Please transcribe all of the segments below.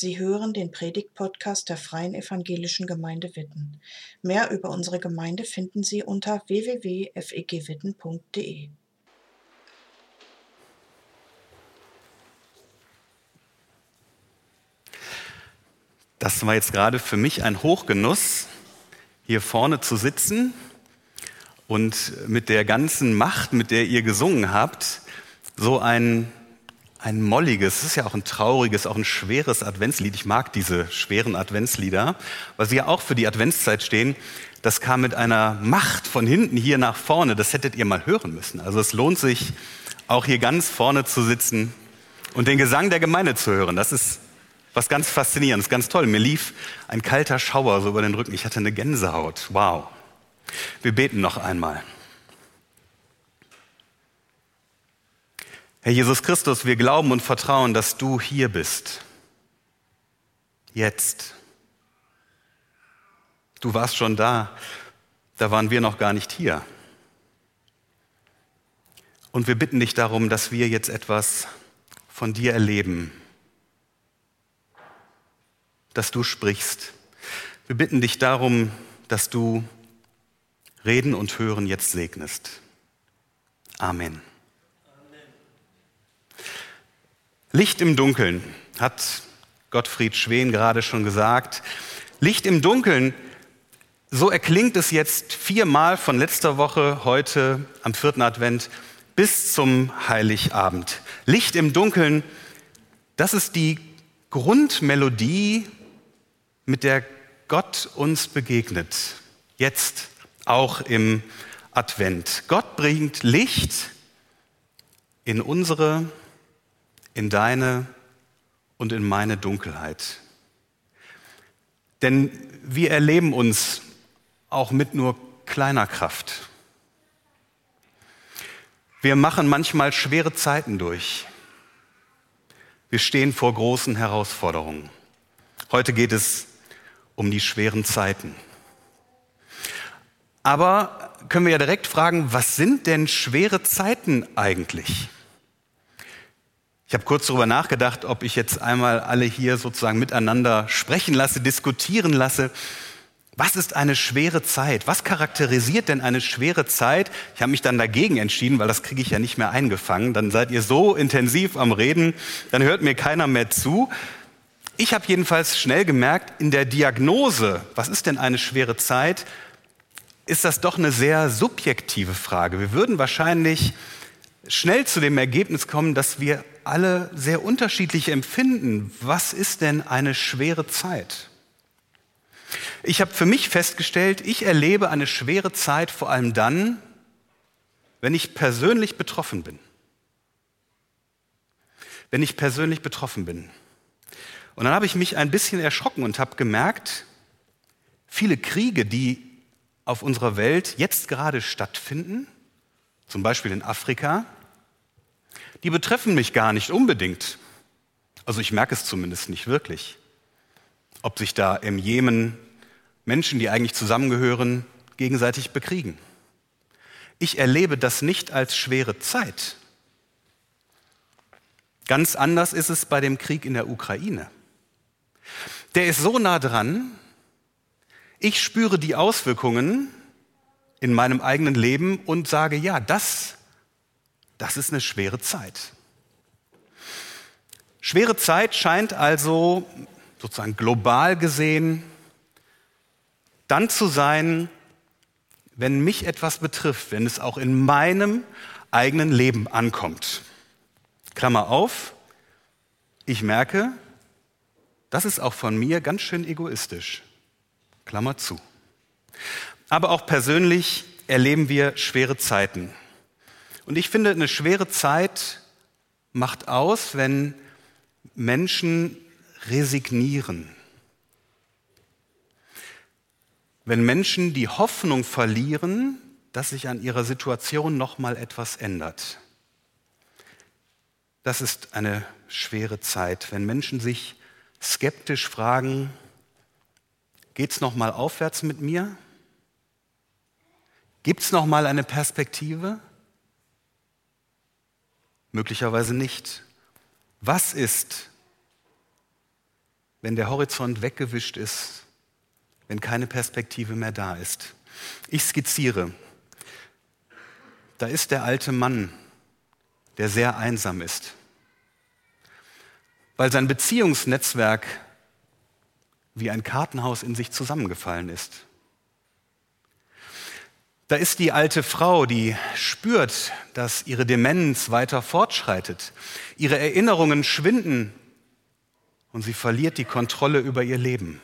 Sie hören den Predigt-Podcast der Freien Evangelischen Gemeinde Witten. Mehr über unsere Gemeinde finden Sie unter www.fegwitten.de. Das war jetzt gerade für mich ein Hochgenuss, hier vorne zu sitzen und mit der ganzen Macht, mit der ihr gesungen habt, so ein ein molliges, es ist ja auch ein trauriges, auch ein schweres Adventslied. Ich mag diese schweren Adventslieder, weil sie ja auch für die Adventszeit stehen. Das kam mit einer Macht von hinten hier nach vorne. Das hättet ihr mal hören müssen. Also es lohnt sich, auch hier ganz vorne zu sitzen und den Gesang der Gemeinde zu hören. Das ist was ganz Faszinierendes, ganz toll. Mir lief ein kalter Schauer so über den Rücken. Ich hatte eine Gänsehaut. Wow. Wir beten noch einmal. Herr Jesus Christus, wir glauben und vertrauen, dass du hier bist. Jetzt. Du warst schon da, da waren wir noch gar nicht hier. Und wir bitten dich darum, dass wir jetzt etwas von dir erleben, dass du sprichst. Wir bitten dich darum, dass du Reden und Hören jetzt segnest. Amen. Licht im Dunkeln, hat Gottfried Schwen gerade schon gesagt. Licht im Dunkeln, so erklingt es jetzt viermal von letzter Woche, heute am vierten Advent bis zum Heiligabend. Licht im Dunkeln, das ist die Grundmelodie, mit der Gott uns begegnet. Jetzt auch im Advent. Gott bringt Licht in unsere in deine und in meine Dunkelheit. Denn wir erleben uns auch mit nur kleiner Kraft. Wir machen manchmal schwere Zeiten durch. Wir stehen vor großen Herausforderungen. Heute geht es um die schweren Zeiten. Aber können wir ja direkt fragen, was sind denn schwere Zeiten eigentlich? Ich habe kurz darüber nachgedacht, ob ich jetzt einmal alle hier sozusagen miteinander sprechen lasse, diskutieren lasse. Was ist eine schwere Zeit? Was charakterisiert denn eine schwere Zeit? Ich habe mich dann dagegen entschieden, weil das kriege ich ja nicht mehr eingefangen. Dann seid ihr so intensiv am Reden, dann hört mir keiner mehr zu. Ich habe jedenfalls schnell gemerkt, in der Diagnose, was ist denn eine schwere Zeit, ist das doch eine sehr subjektive Frage. Wir würden wahrscheinlich schnell zu dem Ergebnis kommen, dass wir alle sehr unterschiedlich empfinden. Was ist denn eine schwere Zeit? Ich habe für mich festgestellt, ich erlebe eine schwere Zeit vor allem dann, wenn ich persönlich betroffen bin. Wenn ich persönlich betroffen bin. Und dann habe ich mich ein bisschen erschrocken und habe gemerkt, viele Kriege, die auf unserer Welt jetzt gerade stattfinden, zum Beispiel in Afrika, die betreffen mich gar nicht unbedingt. Also ich merke es zumindest nicht wirklich. Ob sich da im Jemen Menschen, die eigentlich zusammengehören, gegenseitig bekriegen. Ich erlebe das nicht als schwere Zeit. Ganz anders ist es bei dem Krieg in der Ukraine. Der ist so nah dran, ich spüre die Auswirkungen in meinem eigenen Leben und sage, ja, das das ist eine schwere Zeit. Schwere Zeit scheint also sozusagen global gesehen dann zu sein, wenn mich etwas betrifft, wenn es auch in meinem eigenen Leben ankommt. Klammer auf, ich merke, das ist auch von mir ganz schön egoistisch. Klammer zu. Aber auch persönlich erleben wir schwere Zeiten. Und ich finde, eine schwere Zeit macht aus, wenn Menschen resignieren. Wenn Menschen die Hoffnung verlieren, dass sich an ihrer Situation noch mal etwas ändert. Das ist eine schwere Zeit, wenn Menschen sich skeptisch fragen, geht's noch mal aufwärts mit mir? Gibt's noch mal eine Perspektive? Möglicherweise nicht. Was ist, wenn der Horizont weggewischt ist, wenn keine Perspektive mehr da ist. Ich skizziere. Da ist der alte Mann, der sehr einsam ist, weil sein Beziehungsnetzwerk wie ein Kartenhaus in sich zusammengefallen ist. Da ist die alte Frau, die spürt, dass ihre Demenz weiter fortschreitet. Ihre Erinnerungen schwinden und sie verliert die Kontrolle über ihr Leben.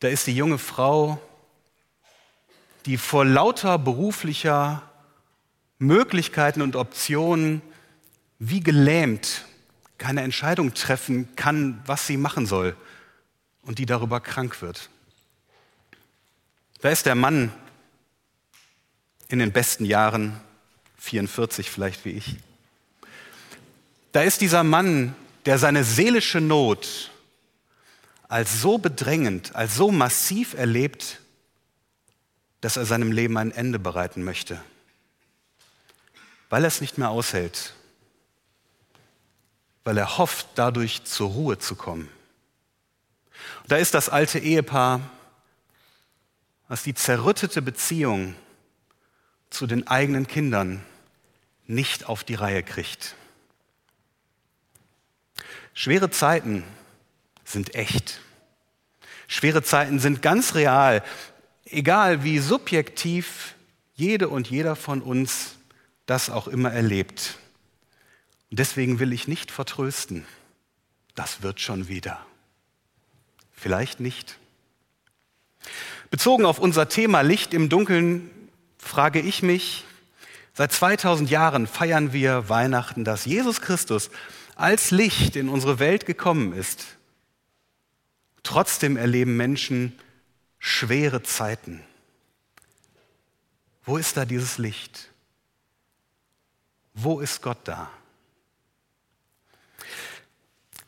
Da ist die junge Frau, die vor lauter beruflicher Möglichkeiten und Optionen wie gelähmt keine Entscheidung treffen kann, was sie machen soll und die darüber krank wird. Da ist der Mann in den besten Jahren, 44 vielleicht wie ich. Da ist dieser Mann, der seine seelische Not als so bedrängend, als so massiv erlebt, dass er seinem Leben ein Ende bereiten möchte, weil er es nicht mehr aushält, weil er hofft, dadurch zur Ruhe zu kommen. Und da ist das alte Ehepaar, was die zerrüttete Beziehung zu den eigenen Kindern nicht auf die Reihe kriegt. Schwere Zeiten sind echt. Schwere Zeiten sind ganz real, egal wie subjektiv jede und jeder von uns das auch immer erlebt. Und deswegen will ich nicht vertrösten. Das wird schon wieder. Vielleicht nicht. Bezogen auf unser Thema Licht im Dunkeln frage ich mich, seit 2000 Jahren feiern wir Weihnachten, dass Jesus Christus als Licht in unsere Welt gekommen ist. Trotzdem erleben Menschen schwere Zeiten. Wo ist da dieses Licht? Wo ist Gott da?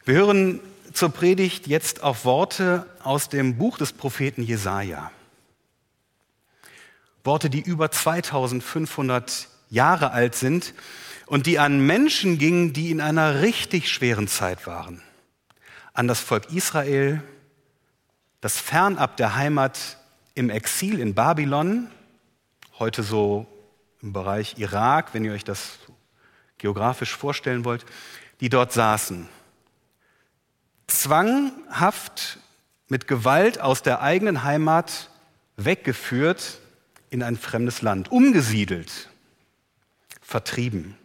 Wir hören zur Predigt jetzt auf Worte aus dem Buch des Propheten Jesaja. Worte, die über 2500 Jahre alt sind und die an Menschen gingen, die in einer richtig schweren Zeit waren. An das Volk Israel, das fernab der Heimat im Exil in Babylon, heute so im Bereich Irak, wenn ihr euch das geografisch vorstellen wollt, die dort saßen zwanghaft mit Gewalt aus der eigenen Heimat weggeführt in ein fremdes Land, umgesiedelt, vertrieben.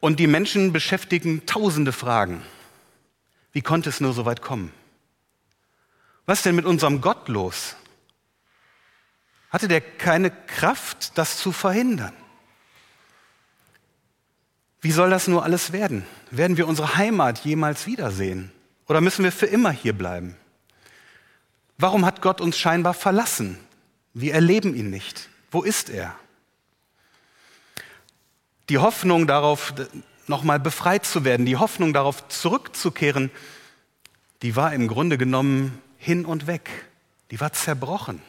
Und die Menschen beschäftigen tausende Fragen. Wie konnte es nur so weit kommen? Was denn mit unserem Gott los? Hatte der keine Kraft, das zu verhindern? Wie soll das nur alles werden? Werden wir unsere Heimat jemals wiedersehen? Oder müssen wir für immer hier bleiben? Warum hat Gott uns scheinbar verlassen? Wir erleben ihn nicht. Wo ist er? Die Hoffnung darauf, nochmal befreit zu werden, die Hoffnung darauf zurückzukehren, die war im Grunde genommen hin und weg. Die war zerbrochen.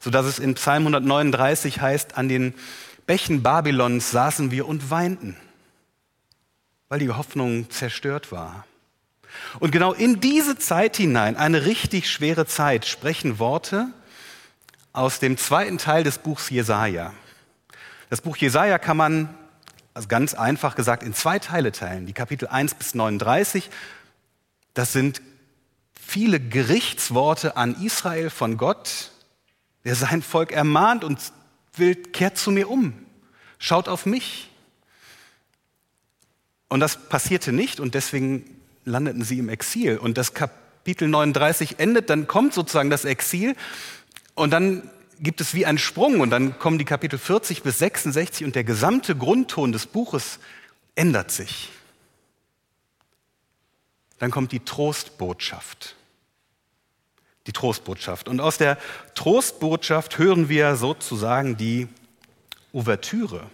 Sodass es in Psalm 139 heißt, an den Bächen Babylons saßen wir und weinten, weil die Hoffnung zerstört war. Und genau in diese Zeit hinein, eine richtig schwere Zeit, sprechen Worte aus dem zweiten Teil des Buchs Jesaja. Das Buch Jesaja kann man, also ganz einfach gesagt, in zwei Teile teilen. Die Kapitel 1 bis 39, das sind viele Gerichtsworte an Israel von Gott, der sein Volk ermahnt und will, kehrt zu mir um, schaut auf mich. Und das passierte nicht und deswegen landeten sie im Exil. Und das Kapitel 39 endet, dann kommt sozusagen das Exil und dann gibt es wie einen Sprung und dann kommen die Kapitel 40 bis 66 und der gesamte Grundton des Buches ändert sich. Dann kommt die Trostbotschaft die Trostbotschaft. Und aus der Trostbotschaft hören wir sozusagen die Ouvertüre.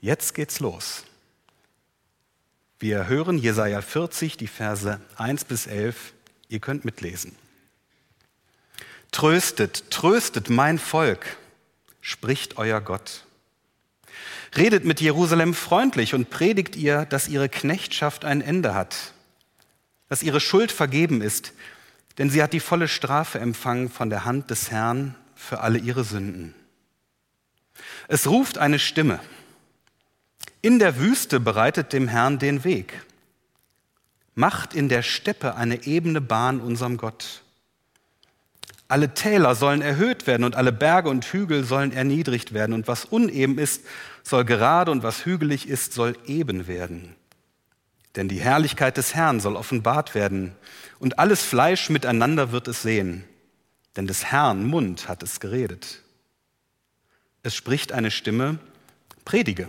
Jetzt geht's los. Wir hören Jesaja 40, die Verse 1 bis 11. Ihr könnt mitlesen. Tröstet, tröstet mein Volk, spricht euer Gott. Redet mit Jerusalem freundlich und predigt ihr, dass ihre Knechtschaft ein Ende hat, dass ihre Schuld vergeben ist, denn sie hat die volle Strafe empfangen von der Hand des Herrn für alle ihre Sünden. Es ruft eine Stimme. In der Wüste bereitet dem Herrn den Weg. Macht in der Steppe eine ebene Bahn unserem Gott. Alle Täler sollen erhöht werden und alle Berge und Hügel sollen erniedrigt werden. Und was uneben ist, soll gerade und was hügelig ist, soll eben werden. Denn die Herrlichkeit des Herrn soll offenbart werden und alles Fleisch miteinander wird es sehen. Denn des Herrn Mund hat es geredet. Es spricht eine Stimme, predige.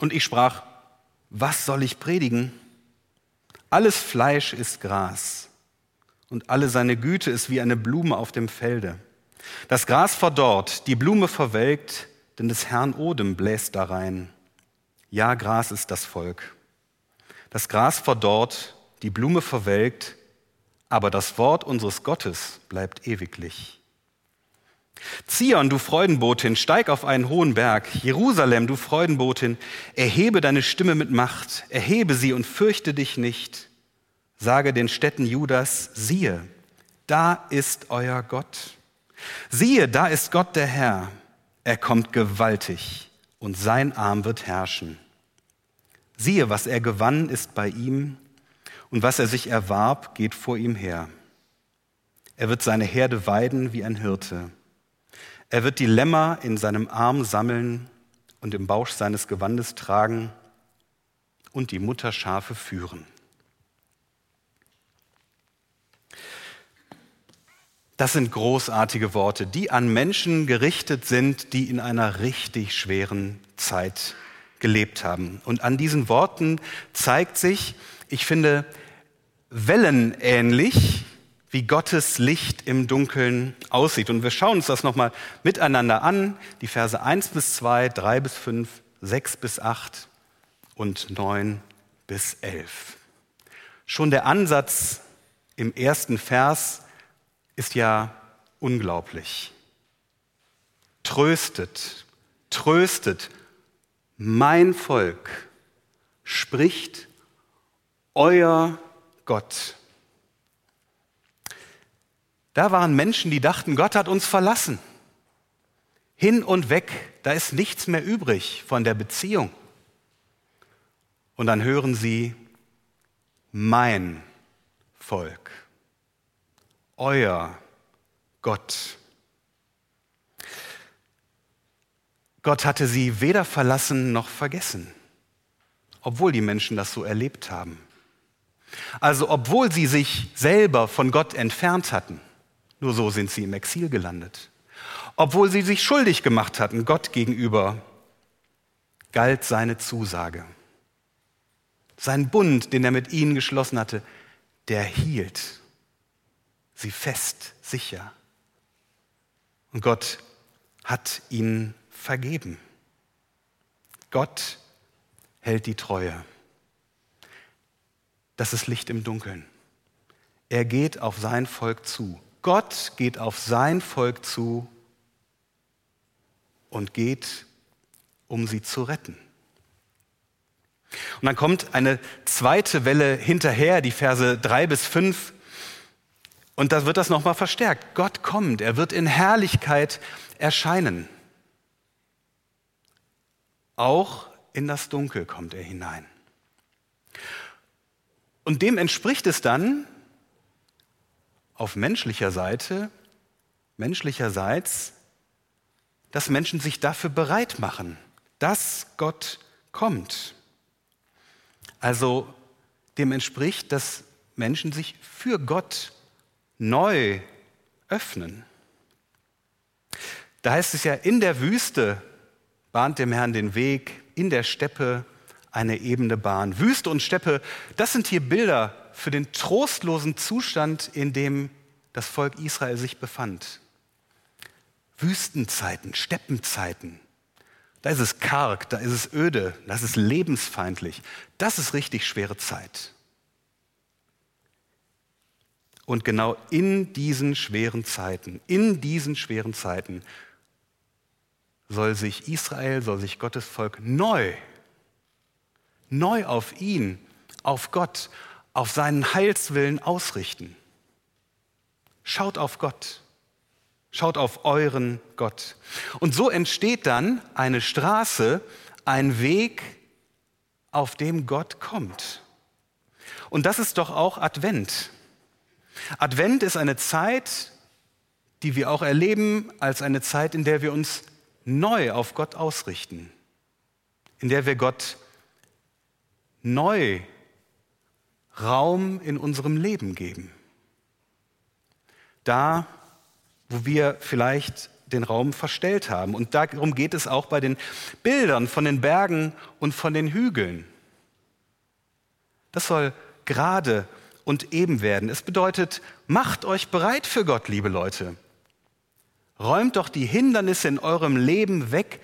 Und ich sprach, was soll ich predigen? Alles Fleisch ist Gras und alle seine Güte ist wie eine Blume auf dem Felde. Das Gras verdorrt, die Blume verwelkt, denn des Herrn Odem bläst darein. Ja, Gras ist das Volk. Das Gras verdorrt, die Blume verwelkt, aber das Wort unseres Gottes bleibt ewiglich. Zion, du Freudenbotin, steig auf einen hohen Berg. Jerusalem, du Freudenbotin, erhebe deine Stimme mit Macht, erhebe sie und fürchte dich nicht. Sage den Städten Judas, siehe, da ist euer Gott. Siehe, da ist Gott der Herr. Er kommt gewaltig und sein Arm wird herrschen. Siehe, was er gewann, ist bei ihm und was er sich erwarb, geht vor ihm her. Er wird seine Herde weiden wie ein Hirte. Er wird die Lämmer in seinem Arm sammeln und im Bausch seines Gewandes tragen und die Mutterschafe führen. Das sind großartige Worte, die an Menschen gerichtet sind, die in einer richtig schweren Zeit gelebt haben. Und an diesen Worten zeigt sich, ich finde, wellenähnlich, wie Gottes Licht im Dunkeln aussieht. Und wir schauen uns das nochmal miteinander an. Die Verse 1 bis 2, 3 bis 5, 6 bis 8 und 9 bis 11. Schon der Ansatz im ersten Vers ist ja unglaublich. Tröstet, tröstet, mein Volk spricht euer Gott. Da waren Menschen, die dachten, Gott hat uns verlassen. Hin und weg, da ist nichts mehr übrig von der Beziehung. Und dann hören sie, mein Volk euer Gott. Gott hatte sie weder verlassen noch vergessen, obwohl die Menschen das so erlebt haben. Also obwohl sie sich selber von Gott entfernt hatten, nur so sind sie im Exil gelandet. Obwohl sie sich schuldig gemacht hatten Gott gegenüber, galt seine Zusage. Sein Bund, den er mit ihnen geschlossen hatte, der hielt sie fest, sicher. Und Gott hat ihnen vergeben. Gott hält die Treue. Das ist Licht im Dunkeln. Er geht auf sein Volk zu. Gott geht auf sein Volk zu und geht, um sie zu retten. Und dann kommt eine zweite Welle hinterher, die Verse drei bis fünf. Und da wird das nochmal verstärkt. Gott kommt, er wird in Herrlichkeit erscheinen. Auch in das Dunkel kommt er hinein. Und dem entspricht es dann auf menschlicher Seite, menschlicherseits, dass Menschen sich dafür bereit machen, dass Gott kommt. Also dem entspricht, dass Menschen sich für Gott neu öffnen. Da heißt es ja, in der Wüste bahnt dem Herrn den Weg, in der Steppe eine ebene Bahn. Wüste und Steppe, das sind hier Bilder für den trostlosen Zustand, in dem das Volk Israel sich befand. Wüstenzeiten, Steppenzeiten. Da ist es karg, da ist es öde, das ist lebensfeindlich. Das ist richtig schwere Zeit. Und genau in diesen schweren Zeiten, in diesen schweren Zeiten soll sich Israel, soll sich Gottes Volk neu, neu auf ihn, auf Gott, auf seinen Heilswillen ausrichten. Schaut auf Gott. Schaut auf euren Gott. Und so entsteht dann eine Straße, ein Weg, auf dem Gott kommt. Und das ist doch auch Advent. Advent ist eine Zeit, die wir auch erleben als eine Zeit, in der wir uns neu auf Gott ausrichten, in der wir Gott neu Raum in unserem Leben geben. Da, wo wir vielleicht den Raum verstellt haben. Und darum geht es auch bei den Bildern von den Bergen und von den Hügeln. Das soll gerade und eben werden. Es bedeutet, macht euch bereit für Gott, liebe Leute. Räumt doch die Hindernisse in eurem Leben weg,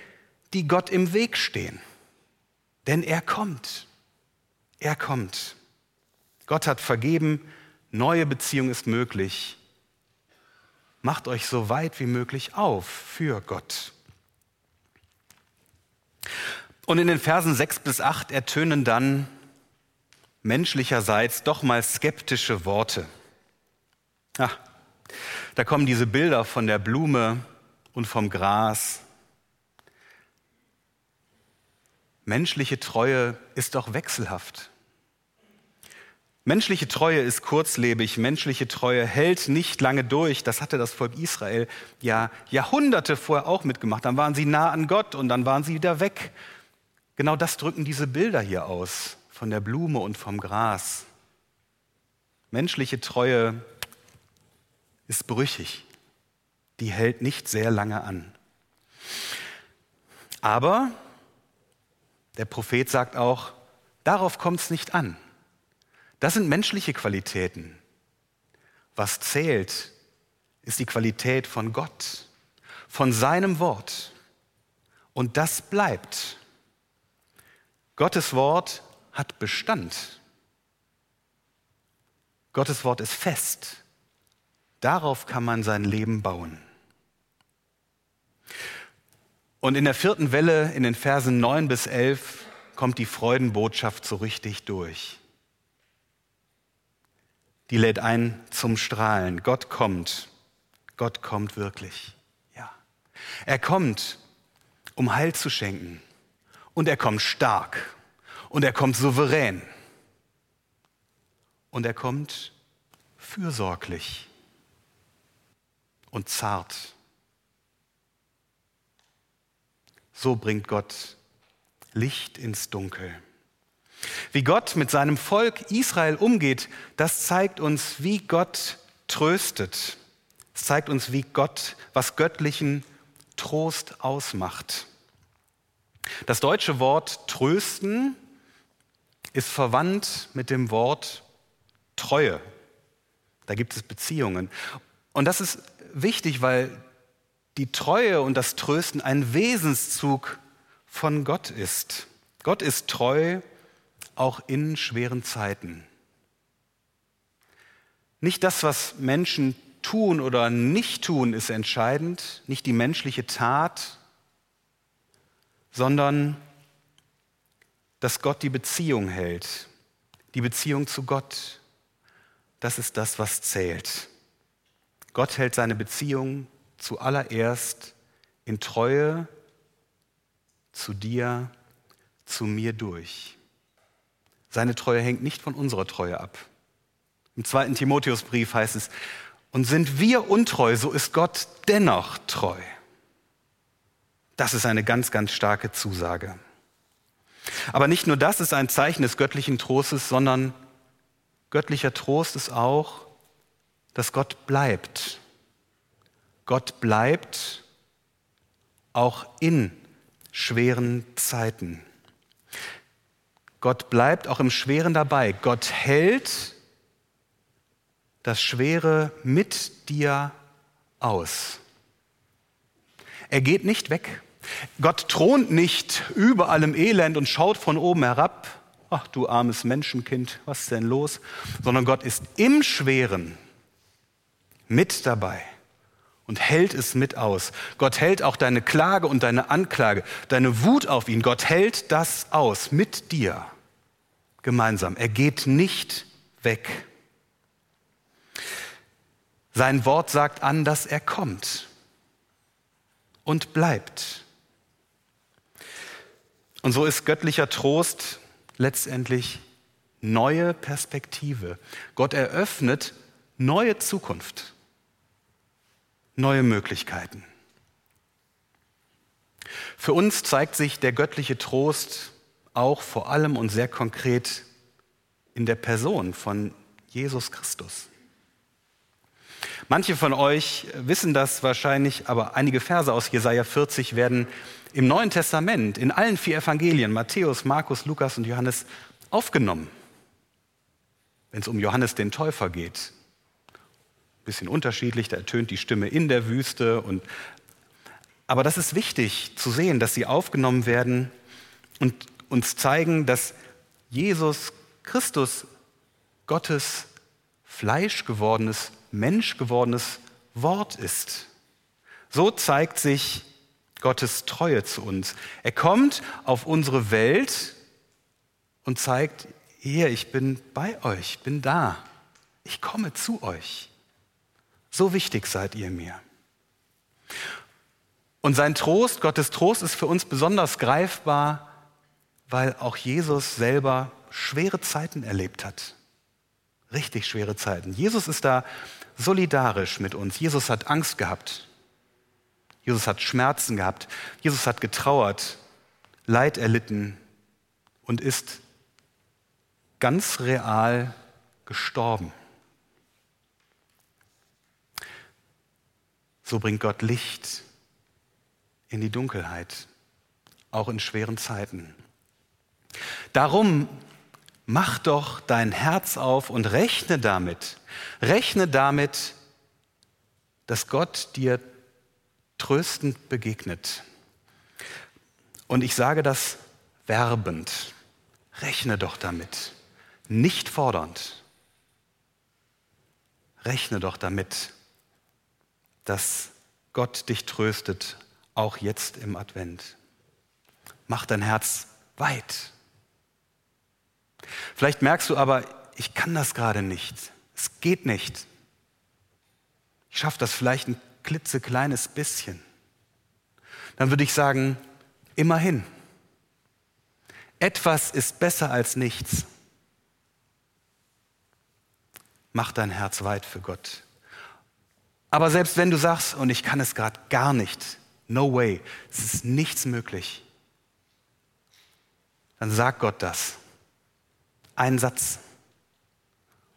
die Gott im Weg stehen. Denn er kommt. Er kommt. Gott hat vergeben, neue Beziehung ist möglich. Macht euch so weit wie möglich auf für Gott. Und in den Versen 6 bis 8 ertönen dann menschlicherseits doch mal skeptische Worte. Ach, da kommen diese Bilder von der Blume und vom Gras. Menschliche Treue ist doch wechselhaft. Menschliche Treue ist kurzlebig, menschliche Treue hält nicht lange durch. Das hatte das Volk Israel ja Jahrhunderte vorher auch mitgemacht. Dann waren sie nah an Gott und dann waren sie wieder weg. Genau das drücken diese Bilder hier aus, von der Blume und vom Gras. Menschliche Treue ist brüchig. Die hält nicht sehr lange an. Aber der Prophet sagt auch, darauf kommt es nicht an. Das sind menschliche Qualitäten. Was zählt, ist die Qualität von Gott, von seinem Wort. Und das bleibt. Gottes Wort hat Bestand. Gottes Wort ist fest. Darauf kann man sein Leben bauen. Und in der vierten Welle, in den Versen 9 bis 11, kommt die Freudenbotschaft so richtig durch die lädt ein zum Strahlen. Gott kommt. Gott kommt wirklich. Ja. Er kommt, um Heil zu schenken. Und er kommt stark. Und er kommt souverän. Und er kommt fürsorglich und zart. So bringt Gott Licht ins Dunkel. Wie Gott mit seinem Volk Israel umgeht, das zeigt uns, wie Gott tröstet. Es zeigt uns, wie Gott, was göttlichen Trost ausmacht. Das deutsche Wort trösten ist verwandt mit dem Wort Treue. Da gibt es Beziehungen. Und das ist wichtig, weil die Treue und das Trösten ein Wesenszug von Gott ist. Gott ist treu auch in schweren Zeiten. Nicht das, was Menschen tun oder nicht tun, ist entscheidend, nicht die menschliche Tat, sondern dass Gott die Beziehung hält, die Beziehung zu Gott. Das ist das, was zählt. Gott hält seine Beziehung zuallererst in Treue zu dir, zu mir durch. Seine Treue hängt nicht von unserer Treue ab. Im zweiten Timotheusbrief heißt es, und sind wir untreu, so ist Gott dennoch treu. Das ist eine ganz, ganz starke Zusage. Aber nicht nur das ist ein Zeichen des göttlichen Trostes, sondern göttlicher Trost ist auch, dass Gott bleibt. Gott bleibt auch in schweren Zeiten. Gott bleibt auch im Schweren dabei. Gott hält das Schwere mit dir aus. Er geht nicht weg. Gott thront nicht über allem Elend und schaut von oben herab. Ach du armes Menschenkind, was ist denn los? Sondern Gott ist im Schweren mit dabei und hält es mit aus. Gott hält auch deine Klage und deine Anklage, deine Wut auf ihn. Gott hält das aus mit dir gemeinsam. Er geht nicht weg. Sein Wort sagt an, dass er kommt und bleibt. Und so ist göttlicher Trost letztendlich neue Perspektive. Gott eröffnet neue Zukunft, neue Möglichkeiten. Für uns zeigt sich der göttliche Trost auch vor allem und sehr konkret in der Person von Jesus Christus. Manche von euch wissen das wahrscheinlich, aber einige Verse aus Jesaja 40 werden im Neuen Testament in allen vier Evangelien, Matthäus, Markus, Lukas und Johannes, aufgenommen. Wenn es um Johannes den Täufer geht, ein bisschen unterschiedlich, da ertönt die Stimme in der Wüste. Und, aber das ist wichtig zu sehen, dass sie aufgenommen werden und uns zeigen, dass Jesus Christus Gottes Fleisch gewordenes Mensch gewordenes Wort ist. So zeigt sich Gottes Treue zu uns. Er kommt auf unsere Welt und zeigt, hier, ich bin bei euch, bin da. Ich komme zu euch. So wichtig seid ihr mir. Und sein Trost, Gottes Trost ist für uns besonders greifbar, weil auch Jesus selber schwere Zeiten erlebt hat. Richtig schwere Zeiten. Jesus ist da solidarisch mit uns. Jesus hat Angst gehabt. Jesus hat Schmerzen gehabt. Jesus hat getrauert, Leid erlitten und ist ganz real gestorben. So bringt Gott Licht in die Dunkelheit, auch in schweren Zeiten. Darum mach doch dein Herz auf und rechne damit, rechne damit, dass Gott dir tröstend begegnet. Und ich sage das werbend. Rechne doch damit, nicht fordernd. Rechne doch damit, dass Gott dich tröstet, auch jetzt im Advent. Mach dein Herz weit. Vielleicht merkst du aber, ich kann das gerade nicht. Es geht nicht. Ich schaffe das vielleicht ein klitzekleines bisschen. Dann würde ich sagen, immerhin. Etwas ist besser als nichts. Mach dein Herz weit für Gott. Aber selbst wenn du sagst, und ich kann es gerade gar nicht, no way, es ist nichts möglich, dann sag Gott das. Ein Satz.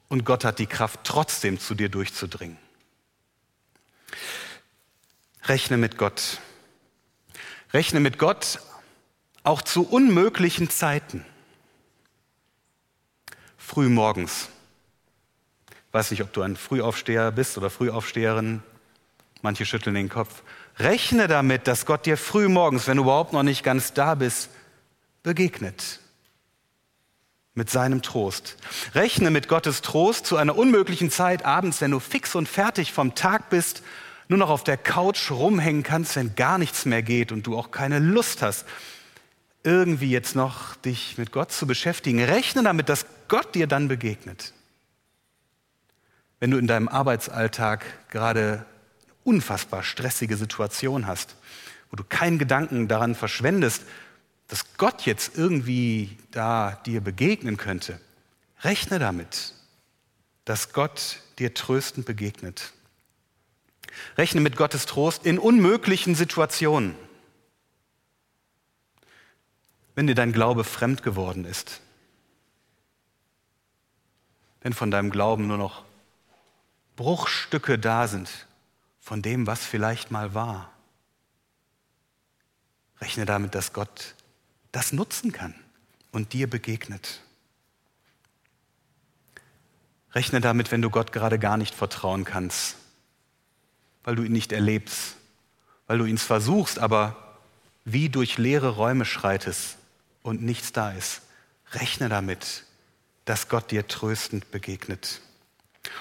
Und Gott hat die Kraft, trotzdem zu dir durchzudringen. Rechne mit Gott. Rechne mit Gott auch zu unmöglichen Zeiten. Früh morgens. Ich weiß nicht, ob du ein Frühaufsteher bist oder Frühaufsteherin. Manche schütteln den Kopf. Rechne damit, dass Gott dir früh morgens, wenn du überhaupt noch nicht ganz da bist, begegnet mit seinem Trost. Rechne mit Gottes Trost zu einer unmöglichen Zeit abends, wenn du fix und fertig vom Tag bist, nur noch auf der Couch rumhängen kannst, wenn gar nichts mehr geht und du auch keine Lust hast, irgendwie jetzt noch dich mit Gott zu beschäftigen. Rechne damit, dass Gott dir dann begegnet. Wenn du in deinem Arbeitsalltag gerade eine unfassbar stressige Situation hast, wo du keinen Gedanken daran verschwendest, dass Gott jetzt irgendwie da dir begegnen könnte, rechne damit, dass Gott dir tröstend begegnet. Rechne mit Gottes Trost in unmöglichen Situationen. Wenn dir dein Glaube fremd geworden ist, wenn von deinem Glauben nur noch Bruchstücke da sind von dem, was vielleicht mal war, rechne damit, dass Gott das nutzen kann und dir begegnet. Rechne damit, wenn du Gott gerade gar nicht vertrauen kannst, weil du ihn nicht erlebst, weil du ihn zwar suchst, aber wie durch leere Räume schreitest und nichts da ist. Rechne damit, dass Gott dir tröstend begegnet.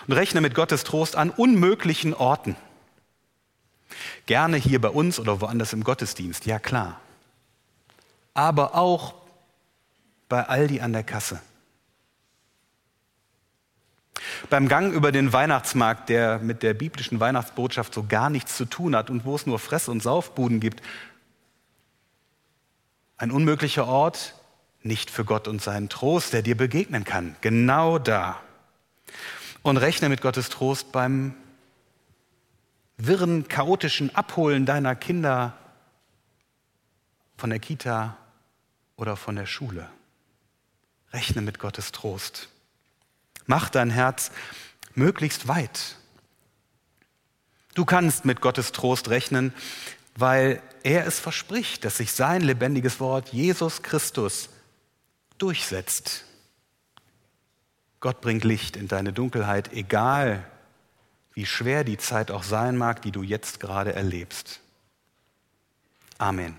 Und rechne mit Gottes Trost an unmöglichen Orten. Gerne hier bei uns oder woanders im Gottesdienst, ja klar. Aber auch bei Aldi an der Kasse. Beim Gang über den Weihnachtsmarkt, der mit der biblischen Weihnachtsbotschaft so gar nichts zu tun hat und wo es nur Fress- und Saufbuden gibt. Ein unmöglicher Ort, nicht für Gott und seinen Trost, der dir begegnen kann. Genau da. Und rechne mit Gottes Trost beim wirren, chaotischen Abholen deiner Kinder von der Kita oder von der Schule. Rechne mit Gottes Trost. Mach dein Herz möglichst weit. Du kannst mit Gottes Trost rechnen, weil er es verspricht, dass sich sein lebendiges Wort Jesus Christus durchsetzt. Gott bringt Licht in deine Dunkelheit, egal wie schwer die Zeit auch sein mag, die du jetzt gerade erlebst. Amen.